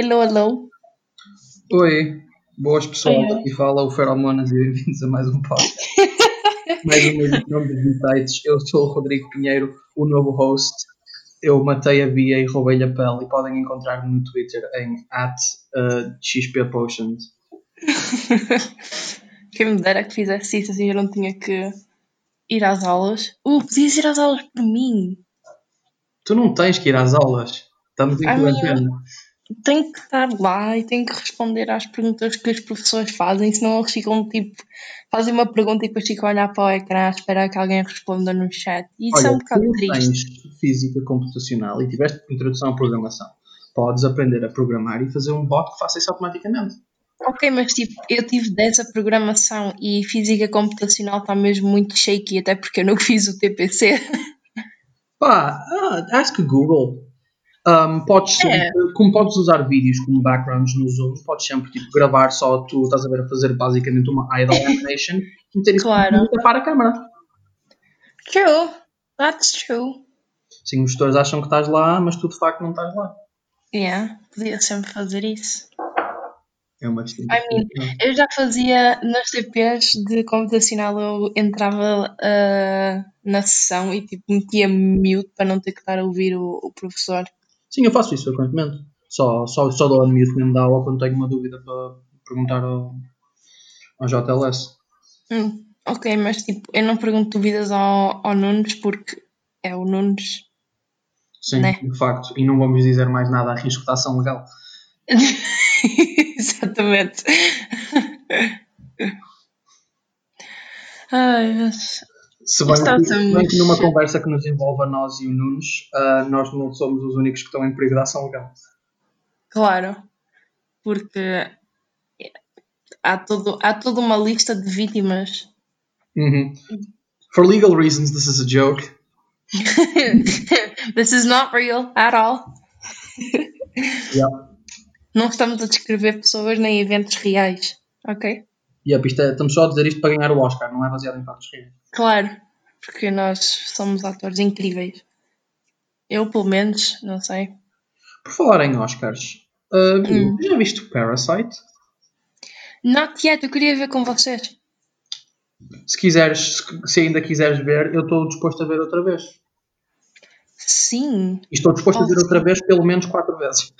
Hello, hello. Oi, boas pessoal, Oi, aqui fala o Feromonas e bem-vindos a mais um podcast. mais uma edição dos Insights. Eu sou o Rodrigo Pinheiro, o novo host. Eu matei a Bia e roubei-lhe a pele e podem encontrar-me no Twitter em at uh, xppotions. Quem me dera que fizesse isso assim eu não tinha que ir às aulas. Uh, podias ir às aulas por mim. Tu não tens que ir às aulas. Estamos em meu. quarentena. Tenho que estar lá e tenho que responder às perguntas que os professores fazem, senão eles ficam tipo, fazem uma pergunta e depois ficam a olhar para o ecrã à espera que alguém responda no chat. E isso é um Olha, bocado triste. tens física computacional e tiveste introdução à programação. Podes aprender a programar e fazer um bot que faça isso automaticamente. Ok, mas tipo, eu tive dessa programação e física computacional está mesmo muito shaky, até porque eu não fiz o TPC. Pá, ah, ask Google. Um, podes É. sempre, como podes usar vídeos como backgrounds no Zoom, podes sempre tipo, gravar só tu, estás a ver, a fazer basicamente uma idle animation e meter isso Claro. e tapar a câmera. True, that's true. Sim, os gestores acham que estás lá, mas tu de facto não estás lá. Yeah, podia sempre fazer isso. É uma distinção. I mean, Eu já fazia nas CPs de computacional, eu entrava ah, na sessão e tipo metia mute para não ter que estar a ouvir o, o professor. Sim, eu faço isso frequentemente. Só, só, só dou a mute mesmo da aula quando tenho uma dúvida para perguntar ao, ao JLS. Hum, ok, mas tipo, eu não pergunto dúvidas ao, ao Nunes porque é o Nunes. Sim, Né? de facto. E não vamos dizer mais nada a risco de ação legal. Exatamente. Ai, mas... Se bem, Está que, numa conversa que nos envolve a nós e o Nunes, ah, nós não somos os únicos que estão em perigo de ação legal. Claro, porque há, todo, há toda uma lista de vítimas. Uhum. For legal reasons, this is a joke. This is not real at all. Yeah. Não estamos a descrever pessoas nem eventos reais, ok? Yep, isto é- estamos só a dizer isto para ganhar o Oscar, não é baseado em factos reais. Claro, porque nós somos atores incríveis. Eu, pelo menos, não sei. Por falar em Oscars, ah, Hum. já viste o Parasite? Not yet, eu queria ver com vocês. Se quiseres, se- ainda quiseres ver, eu estou disposto a ver outra vez. Sim, E estou disposto a ver outra vez pelo menos quatro vezes.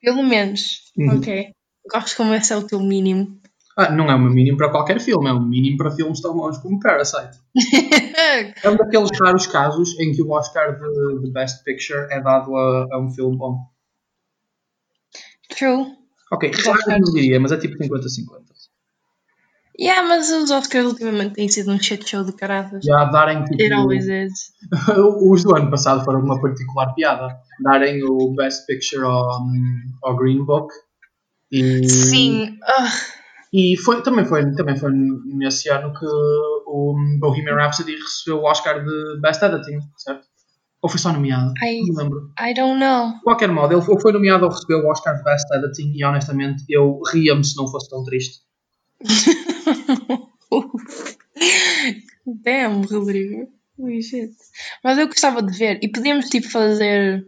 pelo menos. Uhum. Ok. Gosto como esse é o teu mínimo. Ah, não é um mínimo para qualquer filme, é um mínimo para filmes tão bons como Parasite. É um daqueles raros casos em que o Oscar de, de Best Picture é dado a, a um filme bom. True. Ok, raro eu não diria, mas é tipo 50-50. Yeah, mas os Oscars ultimamente têm sido um shit show de caraças. Já darem tipo. It always is. Os do ano passado foram uma particular piada. Darem o Best Picture ao, ao Green Book. E, Sim. ah, E foi, também, foi, também foi nesse ano que o Bohemian Rhapsody recebeu o Oscar de Best Editing, certo? Ou foi só nomeado? I, Não me lembro. I don't know. De qualquer modo, ele foi nomeado ou recebeu o Oscar de Best Editing e honestamente eu ria-me se não fosse tão triste. Damn, Rodrigo. Mas eu gostava de ver. E podíamos tipo fazer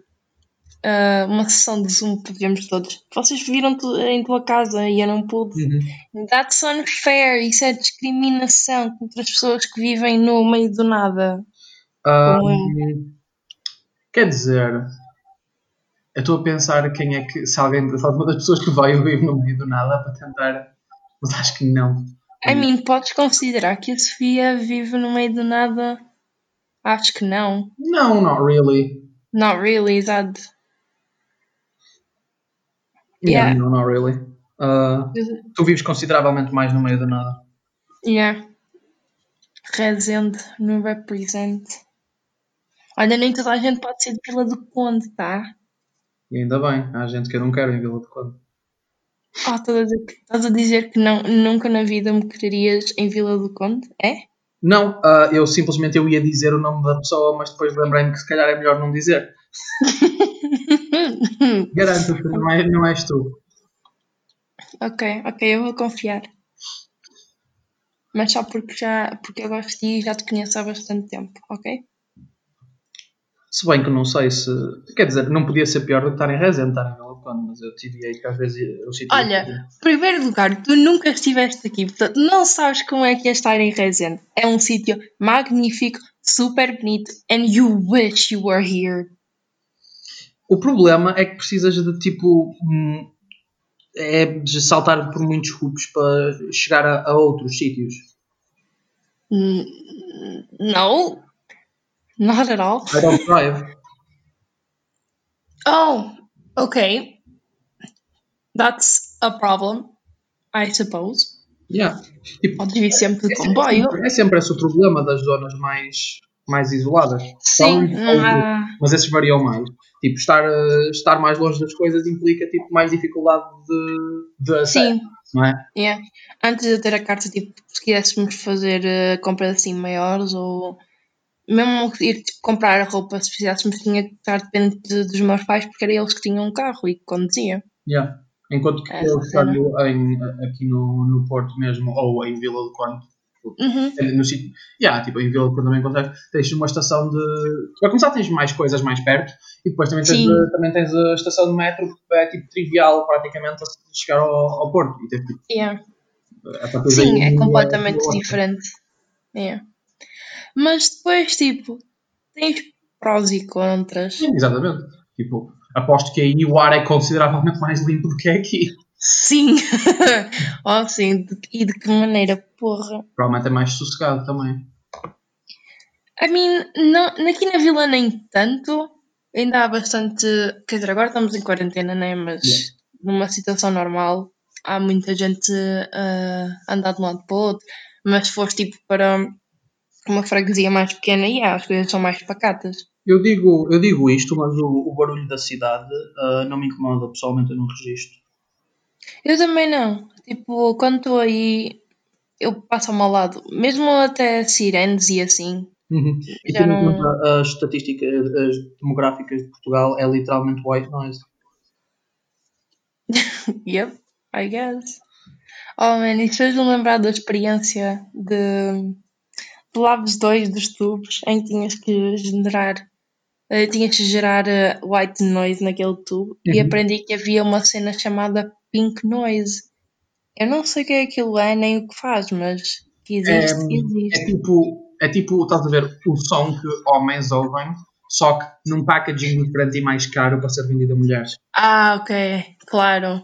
ah, uma sessão de Zoom, podíamos todos. Vocês viram tu- em tua casa e eu não pude. Uhum. That's unfair. Isso é discriminação contra as pessoas que vivem no meio do nada. Ah, Como quer dizer, eu estou a pensar quem é que, se alguém, se alguma das pessoas que veio vive no meio do nada para tentar, mas acho que não. I mean, podes considerar que a Sofia vive no meio do nada? Acho que não. Não, not really. Not really, exato. Yeah, Yeah. no, not really. Ah, tu vives consideravelmente mais no meio do nada. Yeah. Rezende no represent. Olha, nem toda a gente pode ser de Vila do Conde, tá? E ainda bem, há gente que eu não quero em Vila de Conde. Oh, estás a dizer que, não, nunca na vida me quererias em Vila do Conde? É? Não, ah, eu simplesmente eu ia dizer o nome da pessoa, mas depois lembrei-me que se calhar é melhor não dizer. Garanto-te, não, é, não és tu. ok, ok, eu vou confiar. Mas só porque já porque eu gosto de ti e já te conheço há bastante tempo, ok? Se bem que não sei se. Quer dizer, não podia ser pior do que estar em Resende, estar em quando, mas eu TVA que às vezes eu sinto. Olha, em primeiro lugar, tu nunca estiveste aqui, portanto não sabes como é que é estar em Resende. É um sítio magnífico, super bonito, and you wish you were here. O problema é que precisas de tipo. hum, É de saltar por muitos cubos para chegar a, a outros sítios. N- No, not at all. I don't drive. Oh, okay. That's a problem, I suppose. Yeah. Tipo, Podes vir sempre de é, sempre, comboio. é sempre esse o problema das zonas mais, mais isoladas. Sim, São- não há. Mas esses variam mais. Tipo, estar, eh, estar mais longe das coisas implica tipo, mais dificuldade de, de acesso, Sim, não é? yeah. Antes de eu ter a carta, tipo, se quiséssemos fazer eh, compras assim maiores ou mesmo ir tipo, comprar roupa, se precisássemos, tinha que estar dependente de- dos meus pais porque era eles que tinham um carro e que conduziam. Yeah. Enquanto que É, eu em, aqui no, no Porto mesmo, ou em Vila do Conde, Uhum. no sítio, yeah, tipo, em Vila Conde também consegues, tens uma estação de. Para começar, tens mais coisas mais perto e depois também tens, a, também tens a estação de metro, que é tipo trivial praticamente a chegar ao, ao Porto. E tens, tipo, Yeah. Sim, é completamente é- diferente. É. Mas depois, tipo, tens prós e contras. Sim, exatamente. Tipo, aposto que aí o ar é consideravelmente mais limpo do que é aqui. Sim! oh, sim. E de que maneira, porra. Provavelmente é mais sossegado também. I mean, não, aqui na vila nem tanto. Ainda há bastante. Quer dizer, agora estamos em quarentena, né? Mas Yeah. numa situação normal há muita gente a andar de um lado para o outro. Mas se fores tipo para uma freguesia mais pequena, yeah, as coisas são mais pacatas. Eu digo, eu digo isto, mas o, o barulho da cidade ah, não me incomoda, pessoalmente eu não registro. Eu também não. Tipo, quando estou aí, eu passo ao lado. Mesmo até sirenes e assim. Uhum. E Já tendo em não- conta as estatísticas as demográficas de Portugal, é literalmente white noise. Yep, I guess. Oh man, isso fez-me lembrar da experiência de, de Labs 2 dos tubos, em que tinhas que gerar, eh, tinhas que gerar eh, white noise naquele tubo e Uhum. aprendi que havia uma cena chamada pink noise. Eu não sei o que é aquilo é nem o que faz, mas que existe, É, existe. é tipo, é tipo, estás a ver, o som que homens ouvem, só que num packaging diferente e mais caro para ser vendido a mulheres. Ah, ok, claro.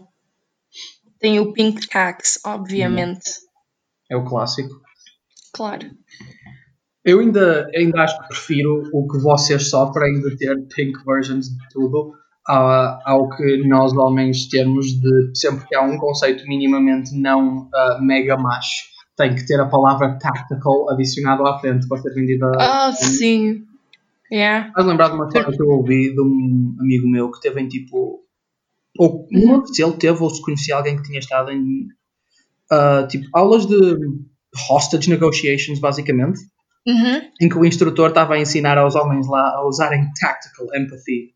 Tem o pink tax, obviamente. É o clássico. Claro. Eu ainda, ainda acho que prefiro o que vocês sofrem de ter pink versions de tudo ao que nós homens temos de sempre que há um conceito minimamente não ah, mega macho, tem que ter a palavra tactical adicionado à frente para ser vendida. Ah, sim. Yeah. A lembrar de uma história que eu ouvi de um amigo meu que teve em tipo. Ou não lembro se ele teve ou se conhecia alguém que tinha estado em ah, tipo aulas de hostage negotiations, basicamente Uhum. em que o instrutor estava a ensinar aos homens lá a usarem tactical empathy.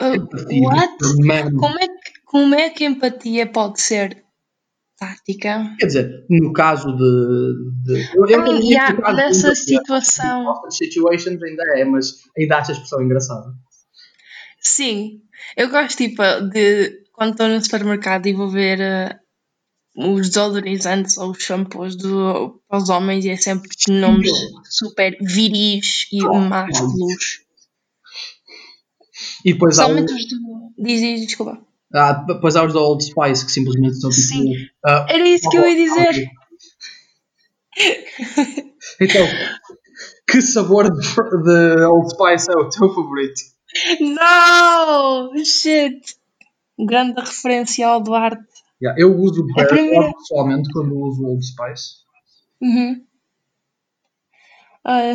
Uh, what? man. Como é, que, como é que empatia pode ser tática? Quer dizer, no caso de. de eu, eu Ah, yeah, caso de nessa empatia, situação. situations ainda é, mas ainda acho a expressão engraçada. Sim, eu gosto tipo de quando estou no supermercado e vou ver eh, os desodorizantes ou os shampoos do, para os homens e é sempre nomes super viris e másculos. E depois há, o- os do. Diz, diz, desculpa. há, depois há os da Old Spice que simplesmente são tipo. Sim. ah, Era isso que eu ia dizer. Então, que sabor de, de Old Spice é o teu favorito? Não! Shit! Grande referência ao Duarte. Yeah, eu uso Bear primeira- pessoalmente quando uso Old Spice. Uhum. Ah,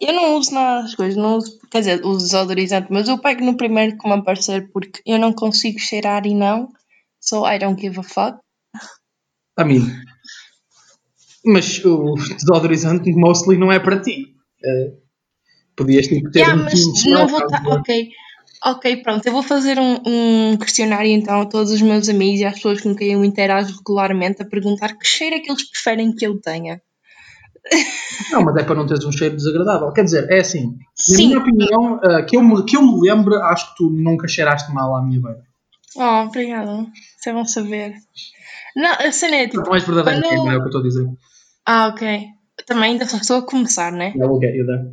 eu não uso nada das coisas, não uso, quer dizer, uso desodorizante, mas eu pego no primeiro que me aparecer porque eu não consigo cheirar e não, so I don't give a fuck. A mim. Mas o desodorizante mostly não é para ti. Eh, podias tipo, ter Yeah, um mas não vou counter. Ok, ok, pronto, eu vou fazer um, um questionário então a todos os meus amigos e às pessoas com quem eu interajo regularmente a perguntar que cheiro é que eles preferem que eu tenha. Não, mas é para não teres um cheiro desagradável. Quer dizer, é assim, na Sim. minha opinião, ah, que, eu me, que eu me lembro, acho que tu nunca cheiraste mal à minha beira. Oh, obrigada. Isso é bom saber. Não, a cena é tipo. Quanto mais verdadeiro Quando- é, é o que eu estou a dizer. Ah, ok. Também ainda só estou a começar, né? I will get you there.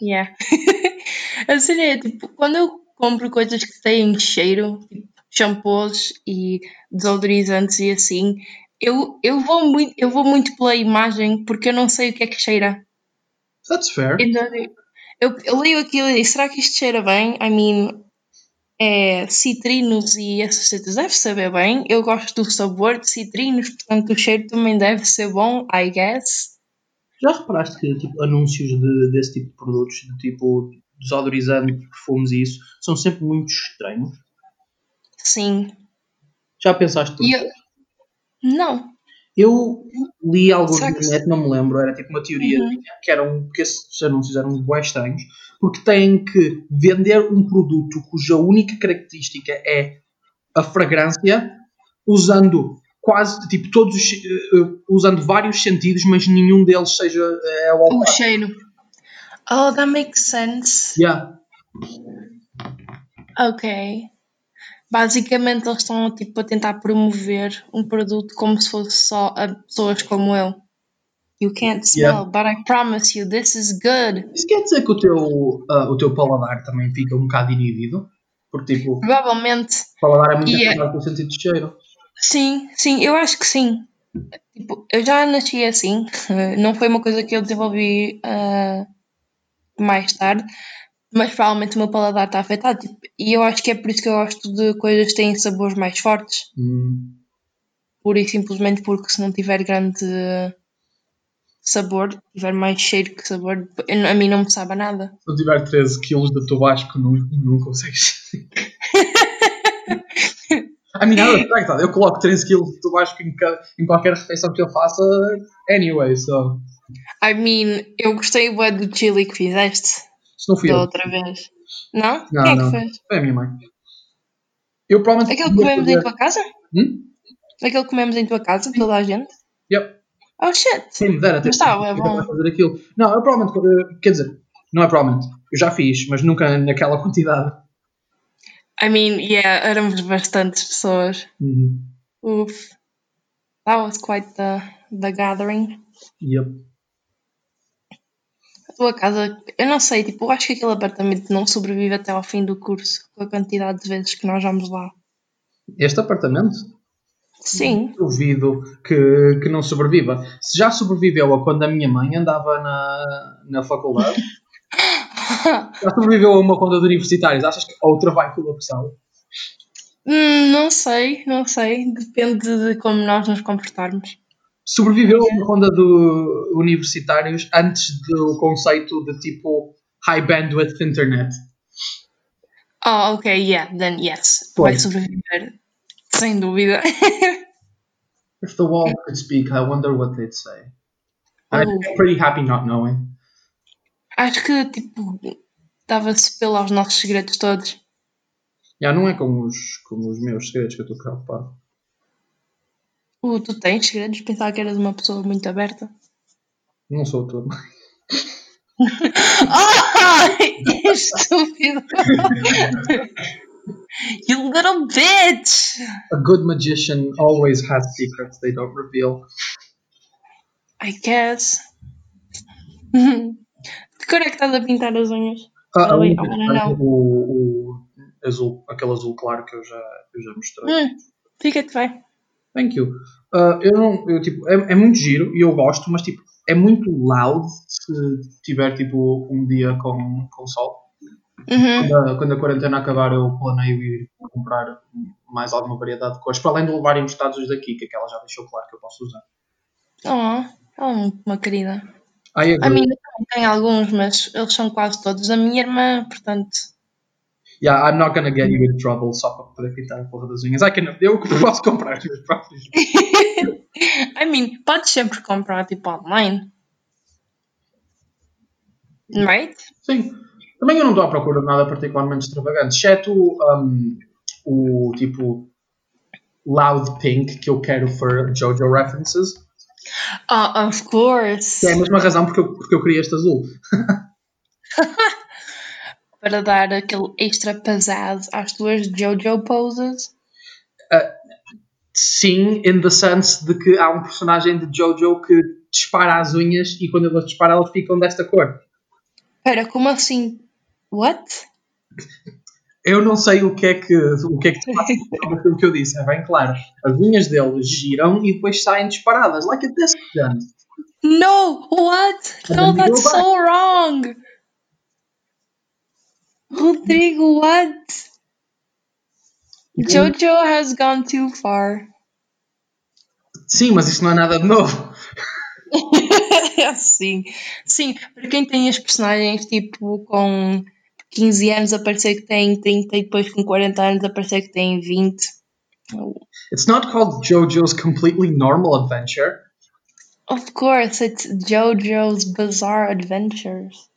Yeah. a cena é tipo, quando eu compro coisas que têm cheiro, tipo shampoos e desodorizantes e assim, eu, eu, vou muito, eu vou muito pela imagem porque eu não sei o que é que cheira. That's fair. Então, eu, eu leio aquilo e digo, será que isto cheira bem? I mean, é citrinos e essas coisas deve saber bem. Eu gosto do sabor de citrinos, portanto o cheiro também deve ser bom, I guess. Já reparaste que tipo, anúncios de- desse tipo de produtos, de tipo desodorizante, perfumes e isso, são sempre muito estranhos? Sim. Já pensaste eu... Não. Eu li algo na internet, não me lembro, era tipo uma teoria Uhum. que eram que esses anúncios eram bem estranhos, porque têm que vender um produto cuja única característica é a fragrância, usando quase tipo todos os, eh, eh, usando vários sentidos, mas nenhum deles seja é o olfato. cheiro. Oh, that makes sense. Yeah. Ok. Basicamente eles estão tipo a tentar promover um produto como se fosse só a pessoas como eu. You can't smell, Yeah. but I promise you this is good. Isso quer dizer que o teu, ah, o teu paladar também fica um bocado inibido? Porque tipo, o Provavelmente. paladar é muito Yeah. afetado pelo sentido de cheiro. Sim, sim, eu acho que sim. Tipo, eu já nasci assim. Não foi uma coisa que eu desenvolvi ah, mais tarde. Mas provavelmente o meu paladar está afetado. tipo, e eu acho que é por isso que eu gosto de coisas que têm sabores mais fortes. Hum. pura e simplesmente porque se não tiver grande sabor, tiver mais cheiro que sabor, eu- a mim não me sabe nada. Se eu tiver 13 quilos de tabasco, não, não consegues. A mim nada afeta. Eu coloco 13 quilos de tabasco em, em qualquer refeição que eu faça, anyway, so. I mean, eu gostei do chili que fizeste Se não fui da eu. outra vez. Não? Não, Quem é não. que fez? Foi a minha mãe. Eu provavelmente. Aquele que comemos em tua casa? Hum? Aquele que comemos em tua casa, toda a gente? Yep. Oh shit! Quem me dera ter Mas tá, é eu bom. fazer aquilo. Não, eu provavelmente. Quer dizer, não é provavelmente. Eu já fiz, mas nunca naquela quantidade. I mean, yeah, éramos bastantes pessoas. Uhum. Uf. That was quite the, the gathering. Yep. A tua casa, eu não sei, tipo, eu acho que aquele apartamento não sobrevive até ao fim do curso, com a quantidade de vezes que nós vamos lá. Este apartamento? Sim. duvido que, que não sobreviva. Se já sobreviveu a quando a minha mãe andava na, na faculdade, já sobreviveu a uma quando de universitários, achas que a outra vai colapsar? Hum, não sei, não sei. Depende de como nós nos comportarmos. Sobreviveu a uma ronda de universitários antes do conceito de tipo high bandwidth internet. Oh, ok, yeah, then yes. Vai Pois. sobreviver. Sem dúvida. If the wall could speak, I wonder what they'd say. I'm Oh. pretty happy not knowing. Acho que, tipo, dava-se pelo aos nossos segredos todos. Já não é como os, como os meus segredos que eu estou preocupado. Uh, tu tens segredos? Pensava que eras uma pessoa muito aberta. Não sou tua mãe. Ah! Estúpido! you little bitch! A good magician always has secrets they don't reveal. I guess. De cor é que estás a pintar as unhas? Ah, a Oh, única não, coisa, não. O, o azul, aquele azul claro que eu já, eu já mostrei. Hum, fica-te bem. Thank you. Ah, eu não, eu, tipo, é, é muito giro e eu gosto, mas tipo, é muito loud se tiver tipo um dia com, com sol. Uhum. Quando a, quando a quarentena acabar, eu planeio ir comprar mais alguma variedade de cores, para além de levar emprestados os daqui, que aquela já deixou claro que eu posso usar. Oh, é uma querida. I A minha também tem alguns, mas eles são quase todos da minha irmã, portanto. Yeah, I'm not gonna get you in trouble só para poder pintar a porra das unhas. I can, eu posso comprar os meus próprios. I mean, podes sempre comprar tipo online. Right? Sim. Também eu não estou à procura de nada particularmente extravagante, exceto um, o tipo loud pink que eu quero for JoJo references. Oh, of course. É a mesma razão porque eu, porque eu queria este azul. Para dar aquele extra pizzazz às tuas JoJo poses. Sim, in the sense de que há um personagem de Jojo que dispara as unhas e quando ele dispara elas ficam desta cor. Espera, como assim? What? Eu não sei o que é que, o que, é que aquilo que eu disse, é bem claro. As unhas dele giram e depois saem disparadas, like a disc gun. No! What? No, that's so wrong! Rodrigo, what? Jojo has gone too far. Sim, mas isso não é nada de novo. sim, sim, para quem tem as personagens tipo com 15 anos a parecer que tem 30 e depois com 40 anos a parecer que tem 20. It's not called Jojo's Completely Normal Adventure. Of course, it's JoJo's Bizarre Adventures.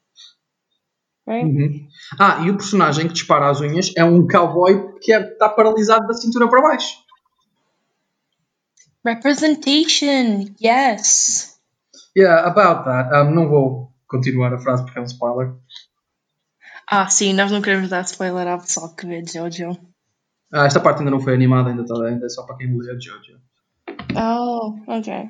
Right? Uhum. Ah, e o personagem que dispara as unhas é um cowboy que é- está paralisado da cintura para baixo. Representation, yes. Yeah, about that. Um, não vou continuar a frase porque é um spoiler. Ah, sim, nós não queremos dar spoiler ao pessoal que vê Jojo. Ah, esta parte ainda não foi animada, ainda, está, ainda é só para quem lê Jojo. Oh, ok.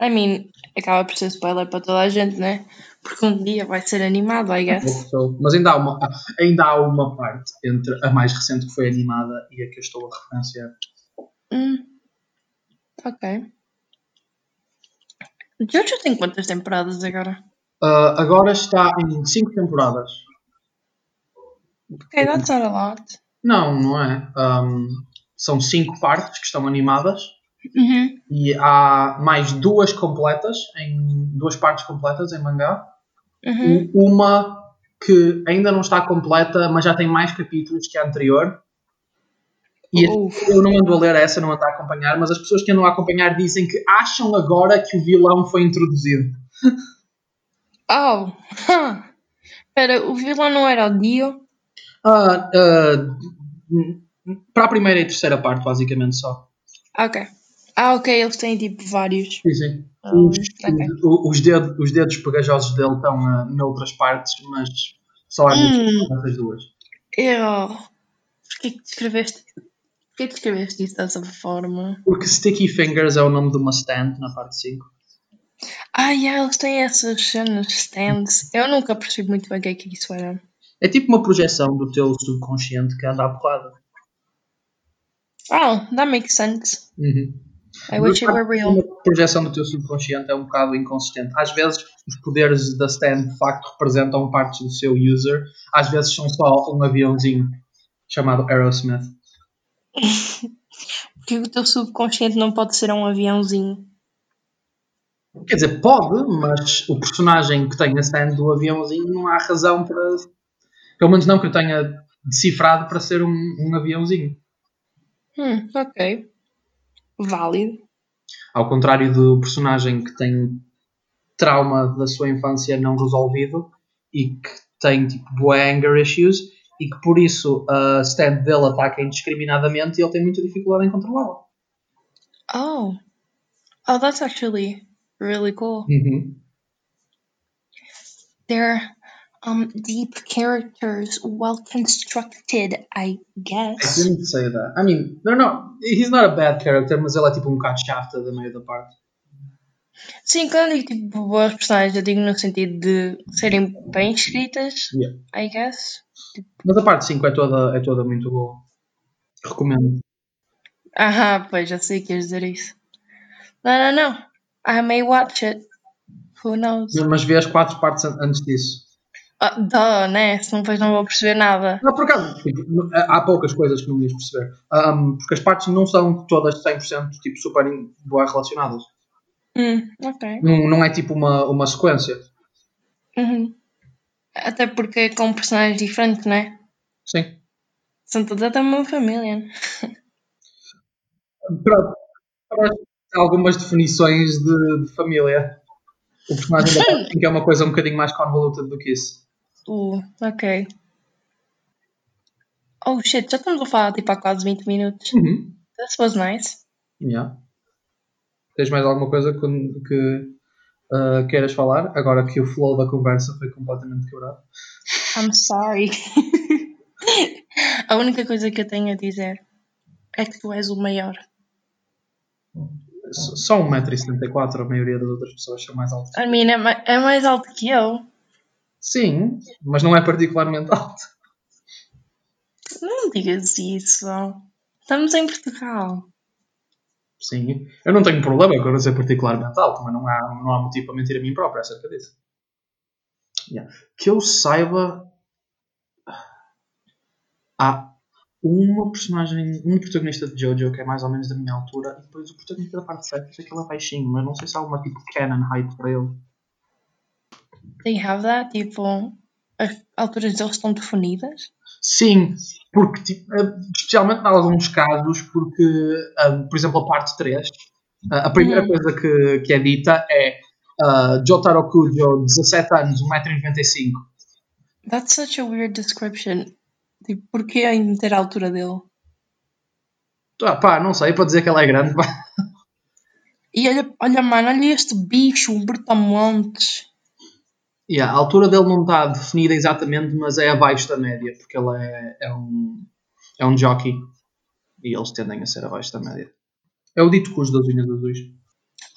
I mean, acaba por ser spoiler para toda a gente, né? Porque um dia vai ser animado, I guess. Mas ainda há, uma, ainda há uma parte entre a mais recente que foi animada e a que eu estou a referenciar. Hum. Ok. Jojo tem quantas temporadas agora? Ah, agora está em 5 temporadas. Ok, that's not a lot. Não, não é. Um, são 5 partes que estão animadas Uhum. e há mais duas completas, em duas partes completas em mangá. Uhum. Uma que ainda não está completa, mas já tem mais capítulos que a anterior. E eu não ando a ler essa, não ando a acompanhar, mas as pessoas que andam a acompanhar dizem que acham agora que o vilão foi introduzido. Oh, huh. Espera, o vilão não era o Dio? Ah, ah, para a primeira e terceira parte, basicamente só. Ok. Ah, ok, eles têm tipo vários. Sim, sim. Ah, Os, ok. o- os, dedos, os dedos pegajosos dele estão ah, noutras partes, mas só há Hum. nessas duas. Eu. Porquê que descreveste. Porquê que descreveste isso dessa forma? Porque Sticky Fingers é o nome de uma stand na parte 5. Ah, yeah, eles têm essas cenas, stands. Eu nunca percebi muito bem o que é que isso era. É tipo uma projeção do teu subconsciente que anda à porrada. Oh, that makes sense. Uhum. I wish it were real. A projeção do teu subconsciente é um bocado inconsistente. Às vezes, os poderes da stand de facto representam partes do seu user, às vezes são só um aviãozinho chamado Aerosmith. Porque o teu subconsciente não pode ser um aviãozinho. Quer dizer, pode, mas o personagem que tem a stand do aviãozinho não há razão para. Pelo menos não que eu tenha decifrado para ser um, um aviãozinho. Hum, ok. Válido. Ao contrário do personagem que tem trauma da sua infância não resolvido e que tem tipo bué anger issues e que por isso a stand dele ataca indiscriminadamente e ele tem muita dificuldade em controlá-la. Oh. Oh, that's actually really cool. Uhum. They're um deep characters, well constructed, I guess. I didn't say that. I mean, they're not. He's not a bad character, mas ele é tipo um bocado chafta da meio da parte. Sim, quando eu digo tipo boas personagens, eu digo no sentido de serem bem escritas, Yeah. I guess. Mas a parte 5 é toda, é toda muito boa. Recomendo. Aham, pois já sei que ias dizer isso. Não, não, não. I may watch it. Who knows? Mas vê as quatro partes antes disso. Ah, duh, né? Senão depois não vou perceber nada. Não, por acaso, tipo, há poucas coisas que não ias perceber. Um, porque as partes não são todas 100% tipo, super boas relacionadas. Hum, ok. Não, não é tipo uma, uma sequência. Uhum. Até porque é com personagens diferentes, né? Sim. São todas da mesma família. Pronto. Para algumas definições de, de família. O personagem da parte 5 é uma coisa um bocadinho mais convoluted do que isso. Uh, ok. Oh shit, já estamos a falar tipo há quase 20 minutos. Uhum. This was nice. Yeah. Tens mais alguma coisa que, que uh, queiras falar? Agora que o flow da conversa foi completamente quebrado. I'm sorry. a única coisa que eu tenho a dizer é que tu és o maior. Só 1,74m, a maioria das outras pessoas são mais altas. A minha é, é mais alto que eu. Sim, mas não é particularmente alto. Não digas isso. Estamos em Portugal. Sim, eu não tenho problema com eu ser particularmente alto, mas não há, não há motivo para mentir a mim próprio acerca disso. Yeah. Que eu saiba. Há uma personagem, um protagonista de Jojo que é mais ou menos da minha altura, e depois o protagonista da parte 7, sei que ele é baixinho, mas não sei se há alguma tipo canon height para ele. They have that? Tipo, as alturas deles estão definidas? Sim, porque, eh, especialmente em alguns casos, porque, um, por exemplo, a parte 3, a primeira uhum. coisa que, que é dita é uh, Jotaro Kujo, 17 anos, 1,95m. That's such a weird description. Tipo, porquê ainda ter a altura dele? Ah, pá, não sei, para dizer que ela é grande, pá. E olha, olha mano, olha este bicho, um brutamontes. Yeah, a altura dele não está definida exatamente, mas é abaixo da média, porque ele é, é, um, é um jockey e eles tendem a ser abaixo da média. É o dito cujo das unhas azuis.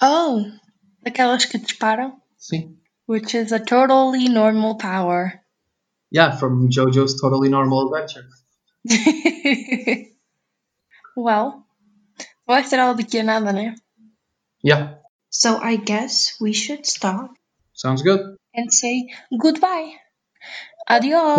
Oh, daquelas que disparam? Sim. Which is a totally normal power. Yeah, from JoJo's Totally Normal Adventure. well, vai ser aula daqui a nada, né? Yeah. So I guess we should stop. Sounds good. And say goodbye. Adios.